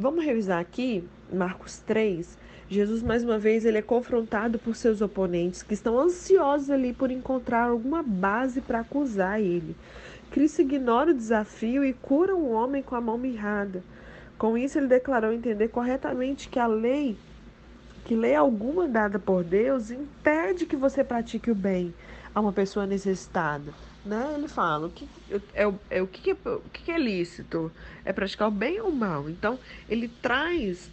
Vamos revisar aqui Marcos 3. Jesus mais uma vez ele é confrontado por seus oponentes que estão ansiosos ali por encontrar alguma base para acusar ele. Cristo ignora o desafio e cura um homem com a mão mirrada. Com isso ele declarou entender corretamente que a lei que lei alguma dada por Deus impede que você pratique o bem a uma pessoa necessitada né? Ele fala o que é, é o que é, o que é lícito, é praticar o bem ou o mal. Então ele traz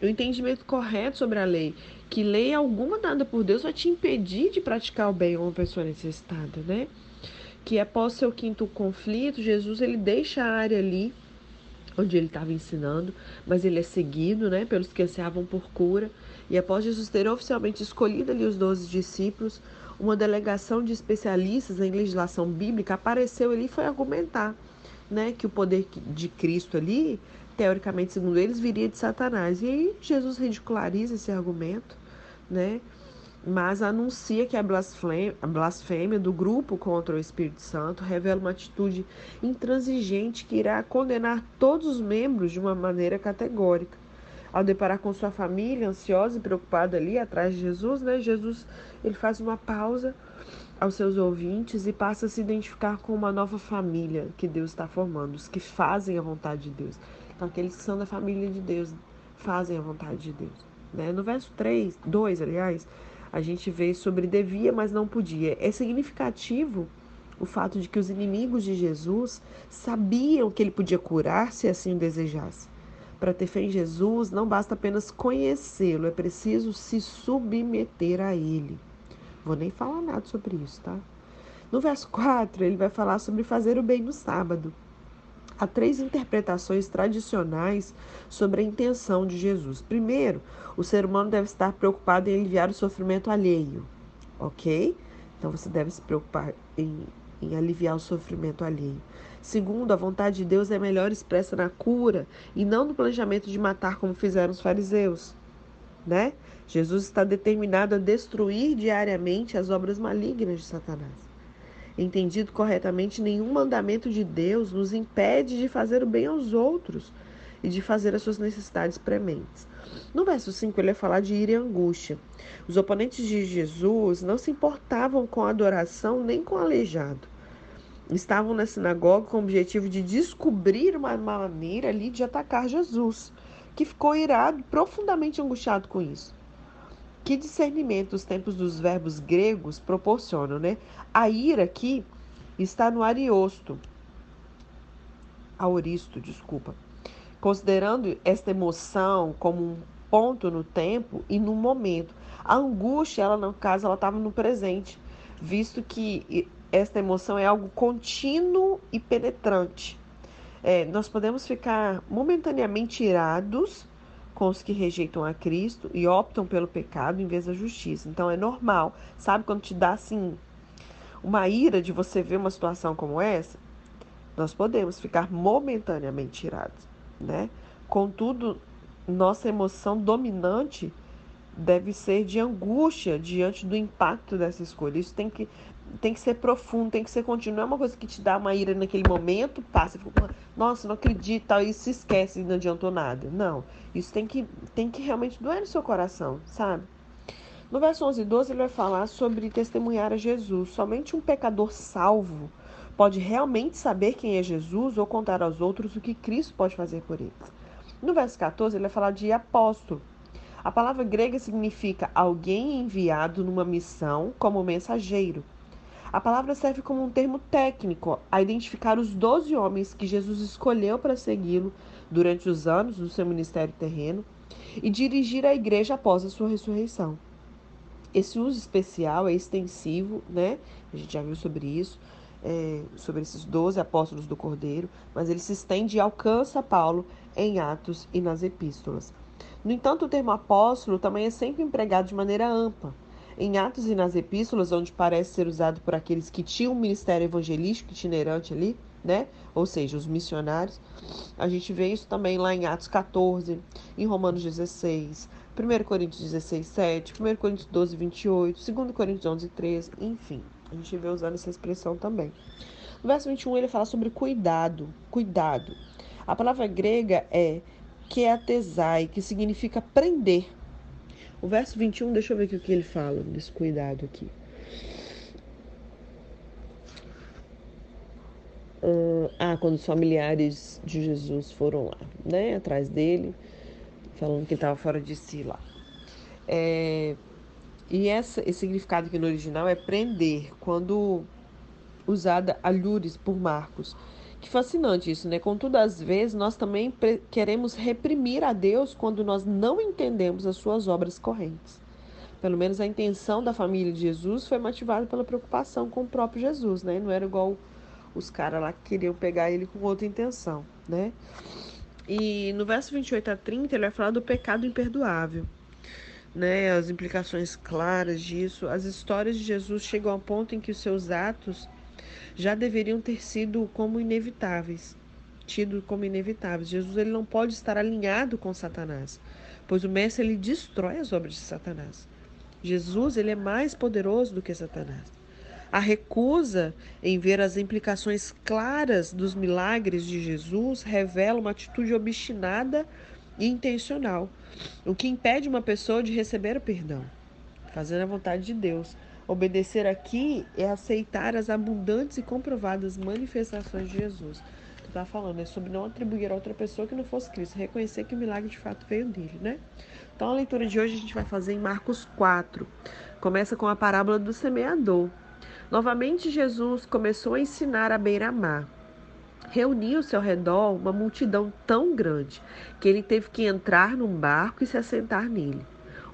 o entendimento correto sobre a lei, que lei alguma dada por Deus vai te impedir de praticar o bem a uma pessoa necessitada, né? Que após seu quinto conflito, Jesus ele deixa a área ali onde ele estava ensinando, mas ele é seguido, né, pelos que ansiavam por cura. E após Jesus ter oficialmente escolhido ali os doze discípulos, uma delegação de especialistas em legislação bíblica apareceu ali e foi argumentar né, que o poder de Cristo ali, teoricamente, segundo eles, viria de Satanás. E aí Jesus ridiculariza esse argumento, né? mas anuncia que a blasfêmia, a blasfêmia do grupo contra o Espírito Santo revela uma atitude intransigente que irá condenar todos os membros de uma maneira categórica ao deparar com sua família, ansiosa e preocupada ali atrás de Jesus, né? Jesus ele faz uma pausa aos seus ouvintes e passa a se identificar com uma nova família que Deus está formando, os que fazem a vontade de Deus. Então, aqueles que são da família de Deus fazem a vontade de Deus. Né? No verso 3, 2, aliás, a gente vê sobre devia, mas não podia. É significativo o fato de que os inimigos de Jesus sabiam que ele podia curar se assim o desejasse. Para ter fé em Jesus, não basta apenas conhecê-lo, é preciso se submeter a ele. Vou nem falar nada sobre isso, tá? No verso 4, ele vai falar sobre fazer o bem no sábado. Há três interpretações tradicionais sobre a intenção de Jesus. Primeiro, o ser humano deve estar preocupado em aliviar o sofrimento alheio, ok? Então você deve se preocupar em, em aliviar o sofrimento alheio. Segundo, a vontade de Deus é melhor expressa na cura e não no planejamento de matar como fizeram os fariseus, né? Jesus está determinado a destruir diariamente as obras malignas de Satanás. Entendido corretamente, nenhum mandamento de Deus nos impede de fazer o bem aos outros e de fazer as suas necessidades prementes. No verso 5, ele vai falar de ira e angústia. Os oponentes de Jesus não se importavam com a adoração nem com o aleijado estavam na sinagoga com o objetivo de descobrir uma maneira ali de atacar Jesus, que ficou irado, profundamente angustiado com isso. Que discernimento os tempos dos verbos gregos proporcionam, né? A ira aqui está no ariosto, aoristo, desculpa. Considerando esta emoção como um ponto no tempo e no momento. A angústia, ela no caso, ela estava no presente, visto que esta emoção é algo contínuo e penetrante. É, nós podemos ficar momentaneamente irados com os que rejeitam a Cristo e optam pelo pecado em vez da justiça. Então é normal. Sabe quando te dá assim uma ira de você ver uma situação como essa? Nós podemos ficar momentaneamente irados, né? Contudo, nossa emoção dominante deve ser de angústia diante do impacto dessa escolha. Isso tem que tem que ser profundo, tem que ser contínuo. Não é uma coisa que te dá uma ira naquele momento, passa, fica, nossa, não acredito, tal, e se esquece e não adiantou nada. Não, isso tem que, tem que realmente doer no seu coração, sabe? No verso 11 e 12 ele vai falar sobre testemunhar a Jesus. Somente um pecador salvo pode realmente saber quem é Jesus ou contar aos outros o que Cristo pode fazer por eles. No verso 14 ele vai falar de apóstolo. A palavra grega significa alguém enviado numa missão como mensageiro. A palavra serve como um termo técnico a identificar os doze homens que Jesus escolheu para segui-lo durante os anos do seu ministério terreno e dirigir a igreja após a sua ressurreição. Esse uso especial é extensivo, né? A gente já viu sobre isso, é, sobre esses doze apóstolos do Cordeiro, mas ele se estende e alcança Paulo em Atos e nas epístolas. No entanto, o termo apóstolo também é sempre empregado de maneira ampla. Em Atos e nas epístolas, onde parece ser usado por aqueles que tinham um ministério evangelístico itinerante ali, né? Ou seja, os missionários. A gente vê isso também lá em Atos 14, em Romanos 16, 1 Coríntios 16, 7, 1 Coríntios 12, 28, 2 Coríntios 11, 13, enfim. A gente vê usando essa expressão também. No verso 21 ele fala sobre cuidado, cuidado. A palavra grega é keatesai, que significa prender. O verso 21, deixa eu ver o que ele fala desse cuidado aqui. ah, quando os familiares de Jesus foram lá, né, atrás dele, falando que ele estava fora de si lá. É, e essa, esse significado aqui no original é prender, quando usada alhures por Marcos. Que fascinante isso, né? Contudo, às vezes nós também queremos reprimir a Deus quando nós não entendemos as suas obras correntes. Pelo menos a intenção da família de Jesus foi motivada pela preocupação com o próprio Jesus, né? Não era igual os caras lá que queriam pegar ele com outra intenção, né? E no verso 28 a 30 ele vai falar do pecado imperdoável, né? As implicações claras disso. As histórias de Jesus chegam ao ponto em que os seus atos já deveriam ter sido como inevitáveis, tido como inevitáveis. Jesus ele não pode estar alinhado com Satanás, pois o mestre ele destrói as obras de Satanás. Jesus ele é mais poderoso do que Satanás. A recusa em ver as implicações claras dos milagres de Jesus revela uma atitude obstinada e intencional, o que impede uma pessoa de receber o perdão, fazendo a vontade de Deus. Obedecer aqui é aceitar as abundantes e comprovadas manifestações de Jesus. Tu está falando é sobre não atribuir a outra pessoa que não fosse Cristo, reconhecer que o milagre de fato veio dele, né? Então a leitura de hoje a gente vai fazer em Marcos 4. Começa com a parábola do semeador. Novamente Jesus começou a ensinar à beira-mar. Reuniu ao seu redor uma multidão tão grande que ele teve que entrar num barco e se assentar nele.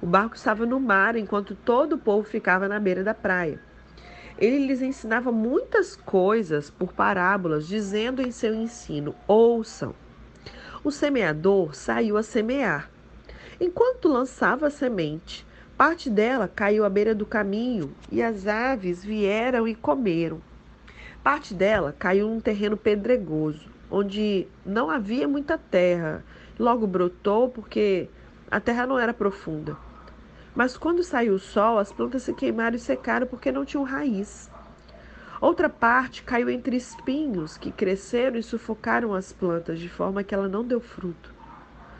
O barco estava no mar enquanto todo o povo ficava na beira da praia. Ele lhes ensinava muitas coisas por parábolas, dizendo em seu ensino: Ouçam. O semeador saiu a semear. Enquanto lançava a semente, parte dela caiu à beira do caminho e as aves vieram e comeram. Parte dela caiu num terreno pedregoso, onde não havia muita terra. Logo brotou porque a terra não era profunda. Mas quando saiu o sol, as plantas se queimaram e secaram porque não tinham raiz. Outra parte caiu entre espinhos que cresceram e sufocaram as plantas, de forma que ela não deu fruto.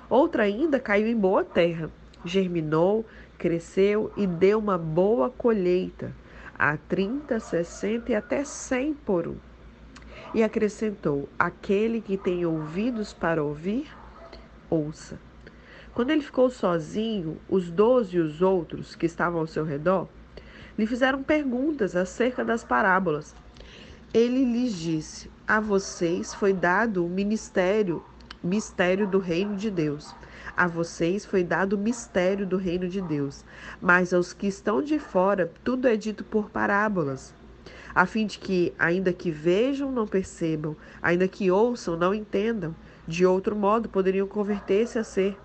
Outra ainda caiu em boa terra, germinou, cresceu e deu uma boa colheita, a 30, 60 e até 100 por um. E acrescentou: Aquele que tem ouvidos para ouvir, ouça. Quando ele ficou sozinho, os doze e os outros que estavam ao seu redor lhe fizeram perguntas acerca das parábolas. Ele lhes disse: A vocês foi dado o ministério, mistério do reino de Deus. A vocês foi dado o mistério do reino de Deus. Mas aos que estão de fora, tudo é dito por parábolas, a fim de que, ainda que vejam, não percebam, ainda que ouçam, não entendam. De outro modo, poderiam converter-se a ser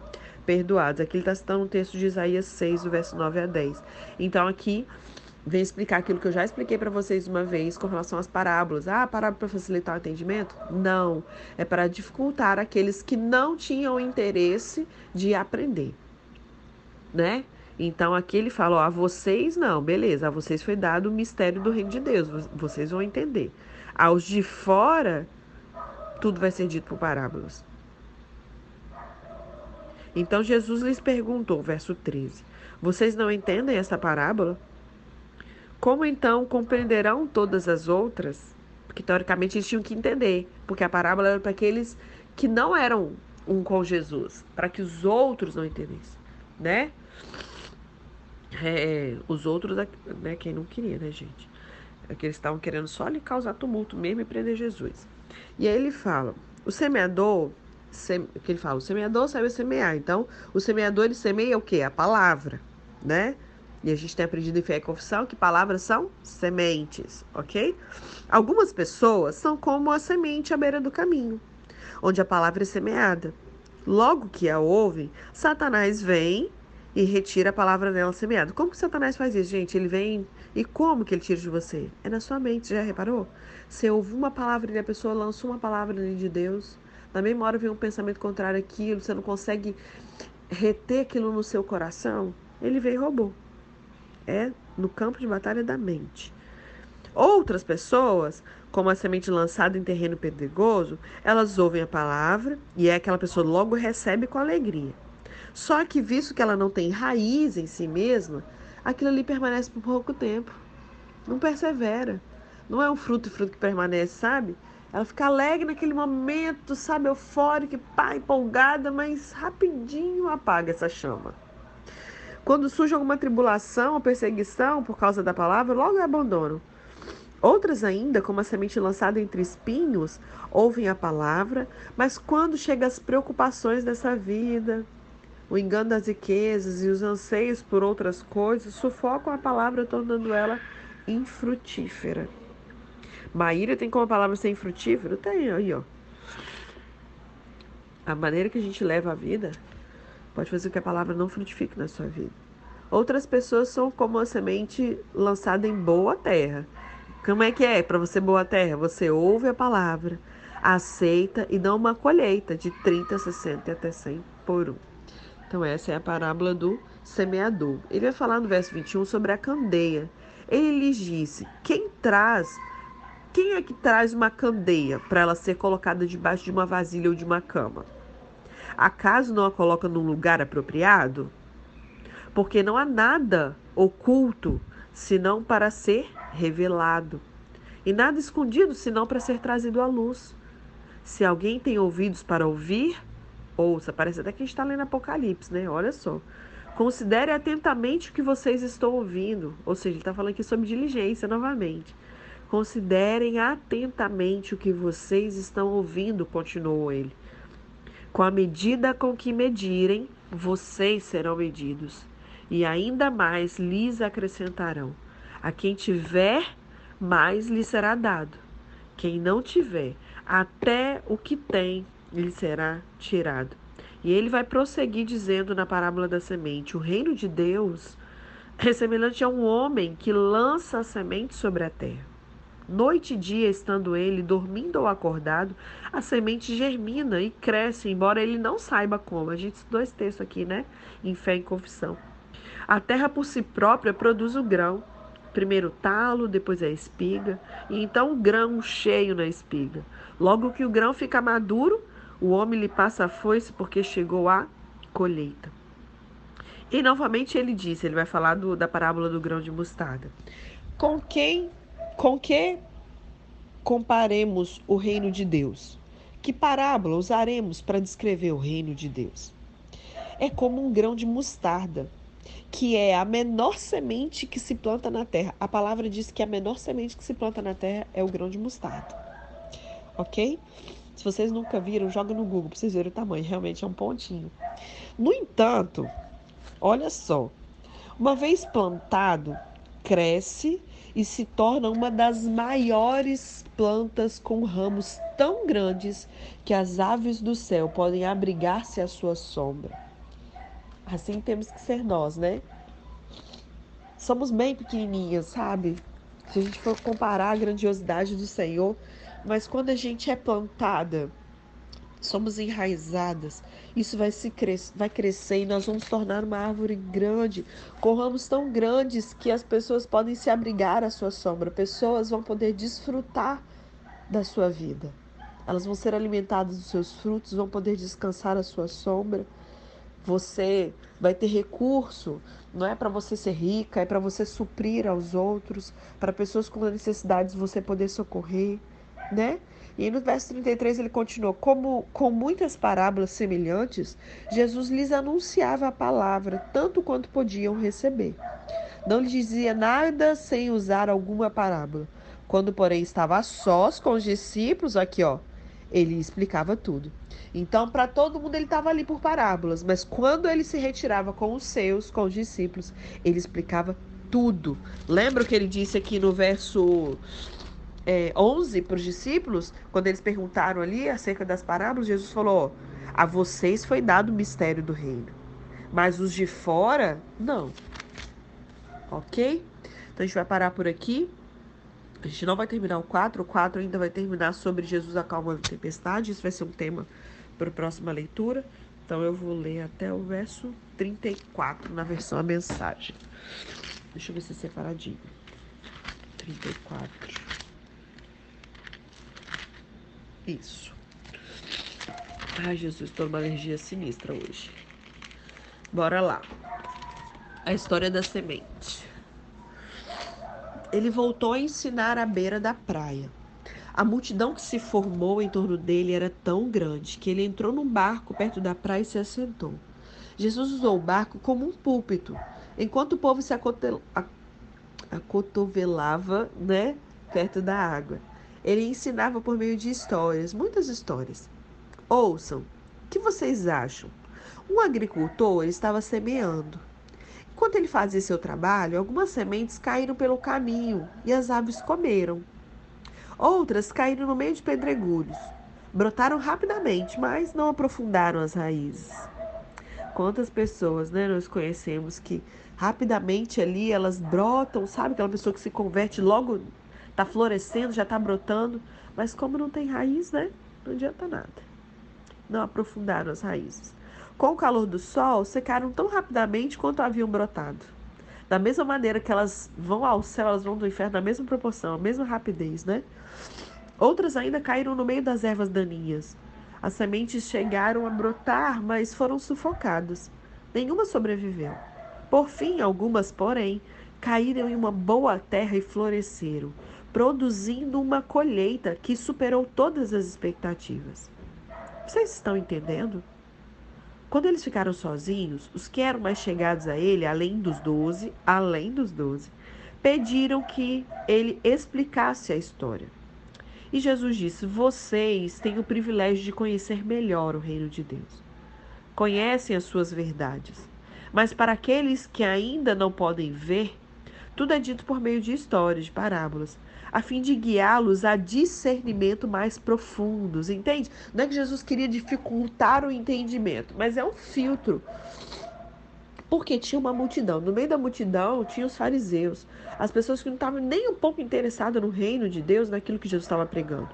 perdoados. Aqui ele está citando um texto de Isaías 6, do verso 9 a 10. Então, aqui vem explicar aquilo que eu já expliquei para vocês uma vez com relação às parábolas. Ah, parábola para facilitar o atendimento? Não. É para dificultar aqueles que não tinham interesse de aprender. Né? Então aqui ele fala: ó, a vocês não, beleza, a vocês foi dado o mistério do reino de Deus, vocês vão entender. Aos de fora, tudo vai ser dito por parábolas. Então Jesus lhes perguntou, verso 13: Vocês não entendem essa parábola? Como então compreenderão todas as outras? Porque teoricamente eles tinham que entender, porque a parábola era para aqueles que não eram um com Jesus, para que os outros não entendessem, né? É, os outros, né, quem não queria, né, gente? É que eles estavam querendo só lhe causar tumulto mesmo e prender Jesus. E aí ele fala: o semeador que ele fala, o semeador sabe semear. Então, o semeador ele semeia o quê? A palavra, né? E a gente tem aprendido em fé e confissão que palavras são sementes, ok? Algumas pessoas são como a semente à beira do caminho, onde a palavra é semeada. Logo que a ouvem, Satanás vem e retira a palavra dela semeada. Como que Satanás faz isso, gente? Ele vem e como que ele tira de você? É na sua mente, já reparou? Você ouve uma palavra e a pessoa lança uma palavra de Deus na mesma hora vem um pensamento contrário àquilo, você não consegue reter aquilo no seu coração, ele veio e roubou. É no campo de batalha da mente. Outras pessoas, como a semente lançada em terreno pedregoso, elas ouvem a palavra e é aquela pessoa logo recebe com alegria. Só que, visto que ela não tem raiz em si mesma, aquilo ali permanece por pouco tempo. Não persevera. Não é um fruto e fruto que permanece, sabe? Ela fica alegre naquele momento, sabe, eufórica, pá, empolgada, mas rapidinho apaga essa chama. Quando surge alguma tribulação ou perseguição por causa da palavra, logo abandonam. Outras ainda, como a semente lançada entre espinhos, ouvem a palavra, mas quando chegam as preocupações dessa vida, o engano das riquezas e os anseios por outras coisas, sufocam a palavra, tornando ela infrutífera. Maíra tem como a palavra ser infrutífera? Tem aí, ó. A maneira que a gente leva a vida pode fazer com que a palavra não frutifique na sua vida. Outras pessoas são como a semente lançada em boa terra como é que é para você boa terra? Você ouve a palavra, aceita e dá uma colheita de 30, 60 e até 100 por um. Então essa é a parábola do semeador. Ele vai falar no verso 21 sobre a candeia. Ele lhes disse: Quem traz quem é que traz uma candeia para ela ser colocada debaixo de uma vasilha ou de uma cama? Acaso não a coloca num lugar apropriado? Porque não há nada oculto senão para ser revelado, e nada escondido senão para ser trazido à luz. Se alguém tem ouvidos para ouvir, ouça. Parece até que a gente está lendo Apocalipse, né? Olha só. Considere atentamente o que vocês estão ouvindo. Ou seja, ele está falando aqui sobre diligência novamente. Considerem atentamente o que vocês estão ouvindo, continuou ele. Com a medida com que medirem, vocês serão medidos e ainda mais lhes acrescentarão. A quem tiver, mais lhe será dado. Quem não tiver, até o que tem lhe será tirado. E ele vai prosseguir dizendo na parábola da semente: o reino de Deus é semelhante a um homem que lança a semente sobre a terra. Noite e dia, estando ele dormindo ou acordado, a semente germina e cresce, embora ele não saiba como. A gente estudou esse texto aqui, né? Em fé e confissão. A terra por si própria produz o grão. Primeiro o talo, depois a espiga, e então o grão cheio na espiga. Logo que o grão fica maduro, o homem lhe passa a foice porque chegou a colheita. E novamente ele disse, ele vai falar do, da parábola do grão de mostarda. Com quem, com que comparemos o reino de Deus? Que parábola usaremos para descrever o reino de Deus? É como um grão de mostarda que é a menor semente que se planta na terra. A palavra diz que a menor semente que se planta na terra é o grão de mostarda. Ok? Se vocês nunca viram, joga no Google para vocês verem o tamanho. Realmente é um pontinho. No entanto, olha só. Uma vez plantado, cresce e se torna uma das maiores plantas com ramos tão grandes que as aves do céu podem abrigar-se à sua sombra. Assim temos que ser nós, né? Somos bem pequenininhas, sabe? Se a gente for comparar a grandiosidade do Senhor, mas quando a gente é plantada, somos enraizadas, isso vai, se cres vai crescer e nós vamos tornar uma árvore grande, com ramos tão grandes que as pessoas podem se abrigar à sua sombra, pessoas vão poder desfrutar da sua vida. Elas vão ser alimentadas dos seus frutos, vão poder descansar à sua sombra. Você vai ter recurso, não é para você ser rica, é para você suprir aos outros, para pessoas com necessidades você poder socorrer, né? E no verso 33 ele continuou: Como com muitas parábolas semelhantes, Jesus lhes anunciava a palavra, tanto quanto podiam receber. Não lhes dizia nada sem usar alguma parábola. Quando, porém, estava a sós com os discípulos, aqui ó, ele explicava tudo. Então, para todo mundo, ele estava ali por parábolas, mas quando ele se retirava com os seus, com os discípulos, ele explicava tudo. Lembra o que ele disse aqui no verso é, 11 para os discípulos, quando eles perguntaram ali acerca das parábolas? Jesus falou: A vocês foi dado o mistério do reino, mas os de fora, não. Ok? Então a gente vai parar por aqui. A gente não vai terminar o 4, o 4 ainda vai terminar sobre Jesus acalmando a tempestade. Isso vai ser um tema para a próxima leitura. Então eu vou ler até o verso 34 na versão a mensagem. Deixa eu ver se é separadinho. 34. Isso. Ai, Jesus, tô numa alergia sinistra hoje. Bora lá. A história da semente. Ele voltou a ensinar à beira da praia. A multidão que se formou em torno dele era tão grande que ele entrou num barco perto da praia e se assentou. Jesus usou o barco como um púlpito, enquanto o povo se acotovelava, né, perto da água. Ele ensinava por meio de histórias, muitas histórias. Ouçam, o que vocês acham? Um agricultor estava semeando. Enquanto ele fazia seu trabalho, algumas sementes caíram pelo caminho e as aves comeram. Outras caíram no meio de pedregulhos. Brotaram rapidamente, mas não aprofundaram as raízes. Quantas pessoas né, nós conhecemos que rapidamente ali elas brotam, sabe? Aquela pessoa que se converte logo, está florescendo, já está brotando, mas como não tem raiz, né? Não adianta nada. Não aprofundaram as raízes. Com o calor do sol, secaram tão rapidamente quanto haviam brotado. Da mesma maneira que elas vão ao céu, elas vão do inferno na mesma proporção, a mesma rapidez, né? Outras ainda caíram no meio das ervas daninhas. As sementes chegaram a brotar, mas foram sufocadas. Nenhuma sobreviveu. Por fim, algumas, porém, caíram em uma boa terra e floresceram, produzindo uma colheita que superou todas as expectativas. Vocês estão entendendo? Quando eles ficaram sozinhos, os que eram mais chegados a ele, além dos doze, além dos doze, pediram que ele explicasse a história. E Jesus disse: Vocês têm o privilégio de conhecer melhor o reino de Deus. Conhecem as suas verdades. Mas para aqueles que ainda não podem ver, tudo é dito por meio de histórias, de parábolas, a fim de guiá-los a discernimento mais profundos, entende? Não é que Jesus queria dificultar o entendimento, mas é um filtro porque tinha uma multidão. No meio da multidão tinha os fariseus, as pessoas que não estavam nem um pouco interessadas no reino de Deus, naquilo que Jesus estava pregando.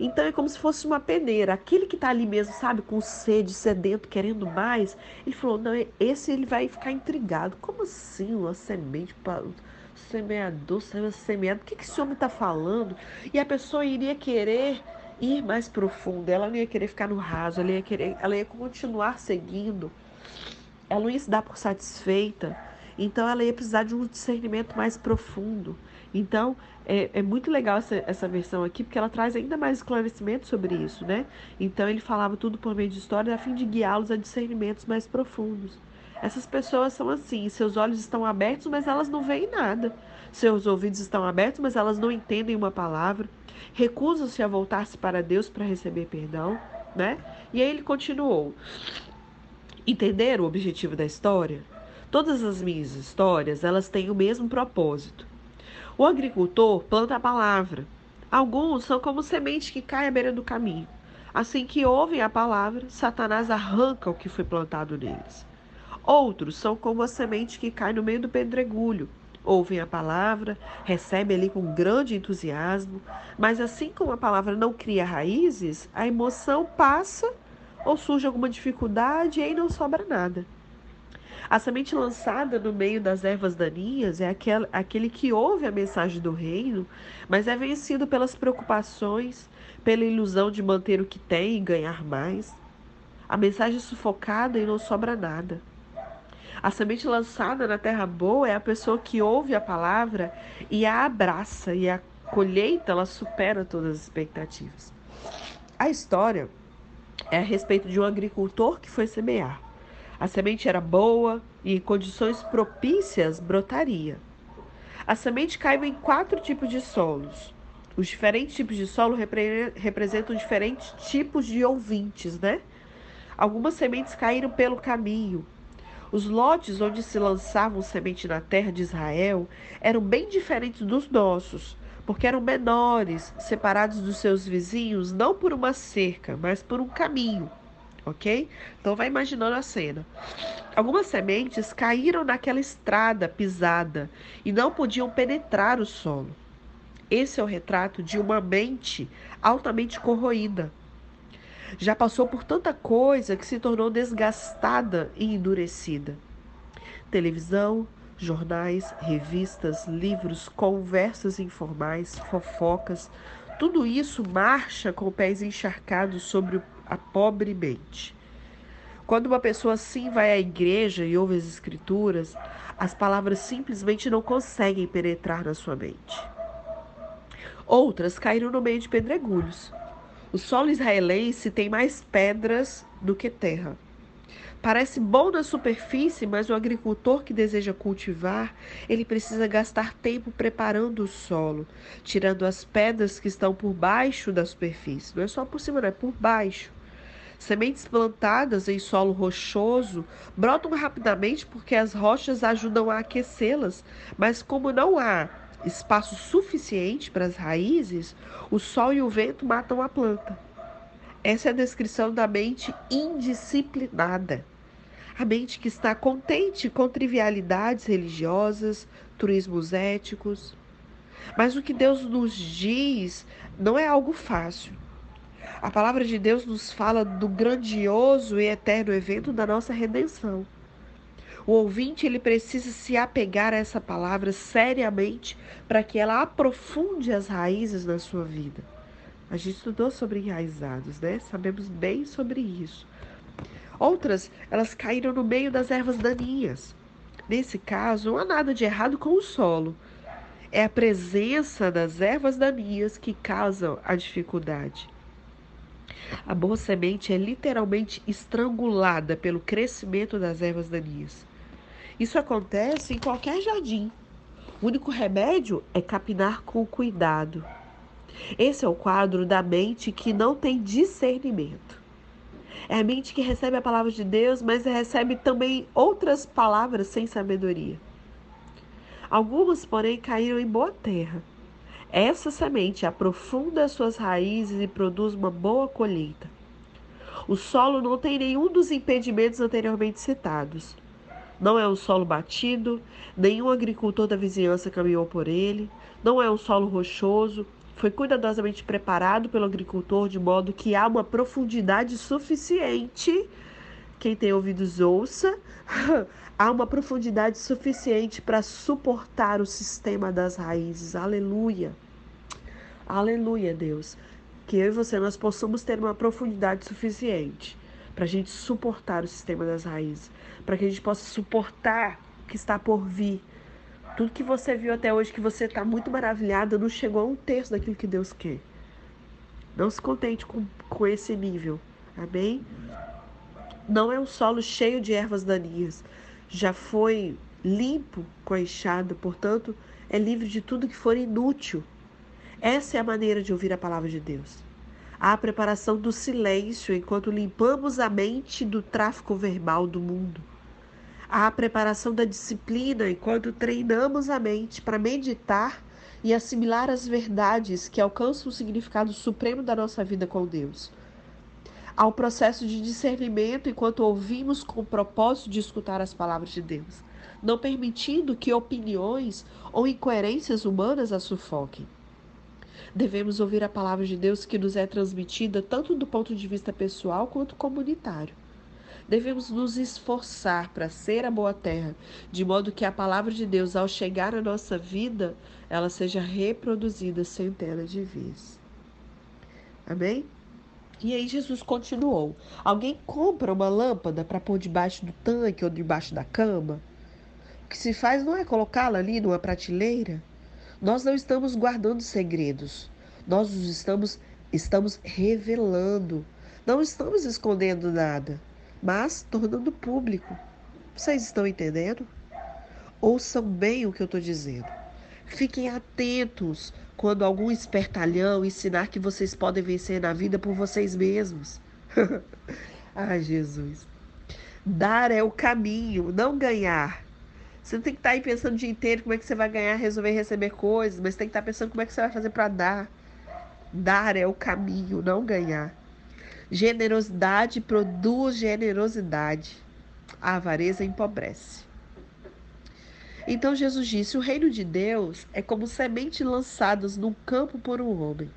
Então é como se fosse uma peneira. Aquele que está ali mesmo, sabe, com sede, sedento, querendo mais, ele falou: não, esse ele vai ficar intrigado. Como assim uma semente semeador, semeado? O que, que esse homem está falando? E a pessoa iria querer ir mais profundo, ela não ia querer ficar no raso, ela ia querer, ela ia continuar seguindo ela não ia se dar por satisfeita, então ela ia precisar de um discernimento mais profundo. Então, é, é muito legal essa, essa versão aqui, porque ela traz ainda mais esclarecimento sobre isso, né? Então, ele falava tudo por meio de histórias a fim de guiá-los a discernimentos mais profundos. Essas pessoas são assim, seus olhos estão abertos, mas elas não veem nada. Seus ouvidos estão abertos, mas elas não entendem uma palavra. Recusam-se a voltar-se para Deus para receber perdão, né? E aí ele continuou: Entender o objetivo da história? Todas as minhas histórias, elas têm o mesmo propósito. O agricultor planta a palavra. Alguns são como semente que cai à beira do caminho. Assim que ouvem a palavra, Satanás arranca o que foi plantado neles. Outros são como a semente que cai no meio do pedregulho. Ouvem a palavra, recebem ali com grande entusiasmo, mas assim como a palavra não cria raízes, a emoção passa ou surge alguma dificuldade e aí não sobra nada. A semente lançada no meio das ervas daninhas é aquele, aquele que ouve a mensagem do reino, mas é vencido pelas preocupações, pela ilusão de manter o que tem e ganhar mais. A mensagem é sufocada e não sobra nada. A semente lançada na terra boa é a pessoa que ouve a palavra e a abraça, e a colheita ela supera todas as expectativas. A história é a respeito de um agricultor que foi semear. A semente era boa e em condições propícias brotaria. A semente caiu em quatro tipos de solos. Os diferentes tipos de solo repre representam diferentes tipos de ouvintes, né? Algumas sementes caíram pelo caminho. Os lotes onde se lançavam semente na terra de Israel eram bem diferentes dos nossos porque eram menores, separados dos seus vizinhos, não por uma cerca, mas por um caminho. Ok? Então vai imaginando a cena. Algumas sementes caíram naquela estrada pisada e não podiam penetrar o solo. Esse é o retrato de uma mente altamente corroída. Já passou por tanta coisa que se tornou desgastada e endurecida. Televisão, jornais, revistas, livros, conversas informais, fofocas, tudo isso marcha com pés encharcados sobre a pobre mente. Quando uma pessoa assim vai à igreja e ouve as escrituras, as palavras simplesmente não conseguem penetrar na sua mente. Outras caíram no meio de pedregulhos. O solo israelense tem mais pedras do que terra. Parece bom na superfície, mas o agricultor que deseja cultivar, ele precisa gastar tempo preparando o solo, tirando as pedras que estão por baixo da superfície. Não é só por cima, não é por baixo. Sementes plantadas em solo rochoso brotam rapidamente porque as rochas ajudam a aquecê-las, mas como não há espaço suficiente para as raízes, o sol e o vento matam a planta. Essa é a descrição da mente indisciplinada. A mente que está contente com trivialidades religiosas, turismos éticos. Mas o que Deus nos diz não é algo fácil. A palavra de Deus nos fala do grandioso e eterno evento da nossa redenção. O ouvinte ele precisa se apegar a essa palavra seriamente para que ela aprofunde as raízes na sua vida. A gente estudou sobre enraizados, né? Sabemos bem sobre isso. Outras, elas caíram no meio das ervas daninhas. Nesse caso, não há nada de errado com o solo. É a presença das ervas daninhas que causam a dificuldade. A boa semente é literalmente estrangulada pelo crescimento das ervas daninhas. Isso acontece em qualquer jardim. O único remédio é capinar com cuidado. Esse é o quadro da mente que não tem discernimento. É a mente que recebe a palavra de Deus, mas recebe também outras palavras sem sabedoria. Algumas, porém, caíram em boa terra essa semente aprofunda as suas raízes e produz uma boa colheita. O solo não tem nenhum dos impedimentos anteriormente citados. Não é um solo batido, nenhum agricultor da vizinhança caminhou por ele, não é um solo rochoso, foi cuidadosamente preparado pelo agricultor de modo que há uma profundidade suficiente. Quem tem ouvidos ouça, há uma profundidade suficiente para suportar o sistema das raízes. Aleluia. Aleluia, Deus. Que eu e você nós possamos ter uma profundidade suficiente para a gente suportar o sistema das raízes, para que a gente possa suportar o que está por vir. Tudo que você viu até hoje, que você está muito maravilhada, não chegou a um terço daquilo que Deus quer. Não se contente com, com esse nível. Amém? Não é um solo cheio de ervas daninhas. Já foi limpo com a enxada, portanto, é livre de tudo que for inútil essa é a maneira de ouvir a palavra de Deus. A preparação do silêncio enquanto limpamos a mente do tráfico verbal do mundo. Há a preparação da disciplina enquanto treinamos a mente para meditar e assimilar as verdades que alcançam o significado supremo da nossa vida com Deus. Há o processo de discernimento enquanto ouvimos com o propósito de escutar as palavras de Deus, não permitindo que opiniões ou incoerências humanas a sufoquem. Devemos ouvir a palavra de Deus que nos é transmitida tanto do ponto de vista pessoal quanto comunitário. Devemos nos esforçar para ser a boa terra, de modo que a palavra de Deus, ao chegar à nossa vida, ela seja reproduzida centenas de vezes. Amém? E aí Jesus continuou: Alguém compra uma lâmpada para pôr debaixo do tanque ou debaixo da cama? O que se faz não é colocá-la ali numa prateleira? Nós não estamos guardando segredos, nós os estamos, estamos revelando. Não estamos escondendo nada, mas tornando público. Vocês estão entendendo? Ouçam bem o que eu estou dizendo. Fiquem atentos quando algum espertalhão ensinar que vocês podem vencer na vida por vocês mesmos. Ai, Jesus. Dar é o caminho, não ganhar. Você não tem que estar tá aí pensando o dia inteiro como é que você vai ganhar, resolver receber coisas, mas tem que estar tá pensando como é que você vai fazer para dar. Dar é o caminho, não ganhar. Generosidade produz generosidade. A avareza empobrece. Então Jesus disse: O reino de Deus é como sementes lançadas num campo por um homem.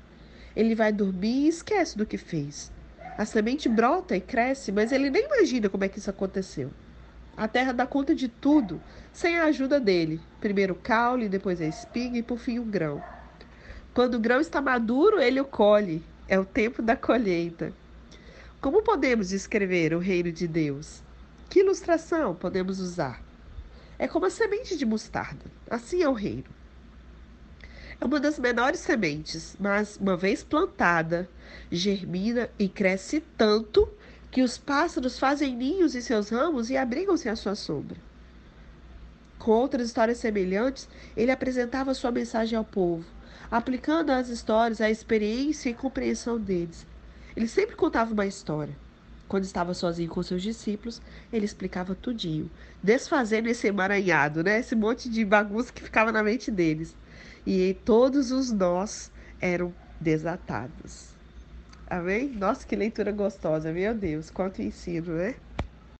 Ele vai dormir e esquece do que fez. A semente brota e cresce, mas ele nem imagina como é que isso aconteceu. A terra dá conta de tudo, sem a ajuda dele. Primeiro o caule, depois a espiga e por fim o grão. Quando o grão está maduro, ele o colhe. É o tempo da colheita. Como podemos descrever o reino de Deus? Que ilustração podemos usar? É como a semente de mostarda. Assim é o reino. É uma das menores sementes, mas uma vez plantada, germina e cresce tanto que os pássaros fazem ninhos em seus ramos e abrigam-se à sua sombra. Com outras histórias semelhantes, ele apresentava sua mensagem ao povo, aplicando às histórias a experiência e compreensão deles. Ele sempre contava uma história. Quando estava sozinho com seus discípulos, ele explicava tudinho, desfazendo esse emaranhado, né? Esse monte de bagunça que ficava na mente deles. E todos os nós eram desatados. Amém? Nossa, que leitura gostosa, meu Deus, quanto ensino, né?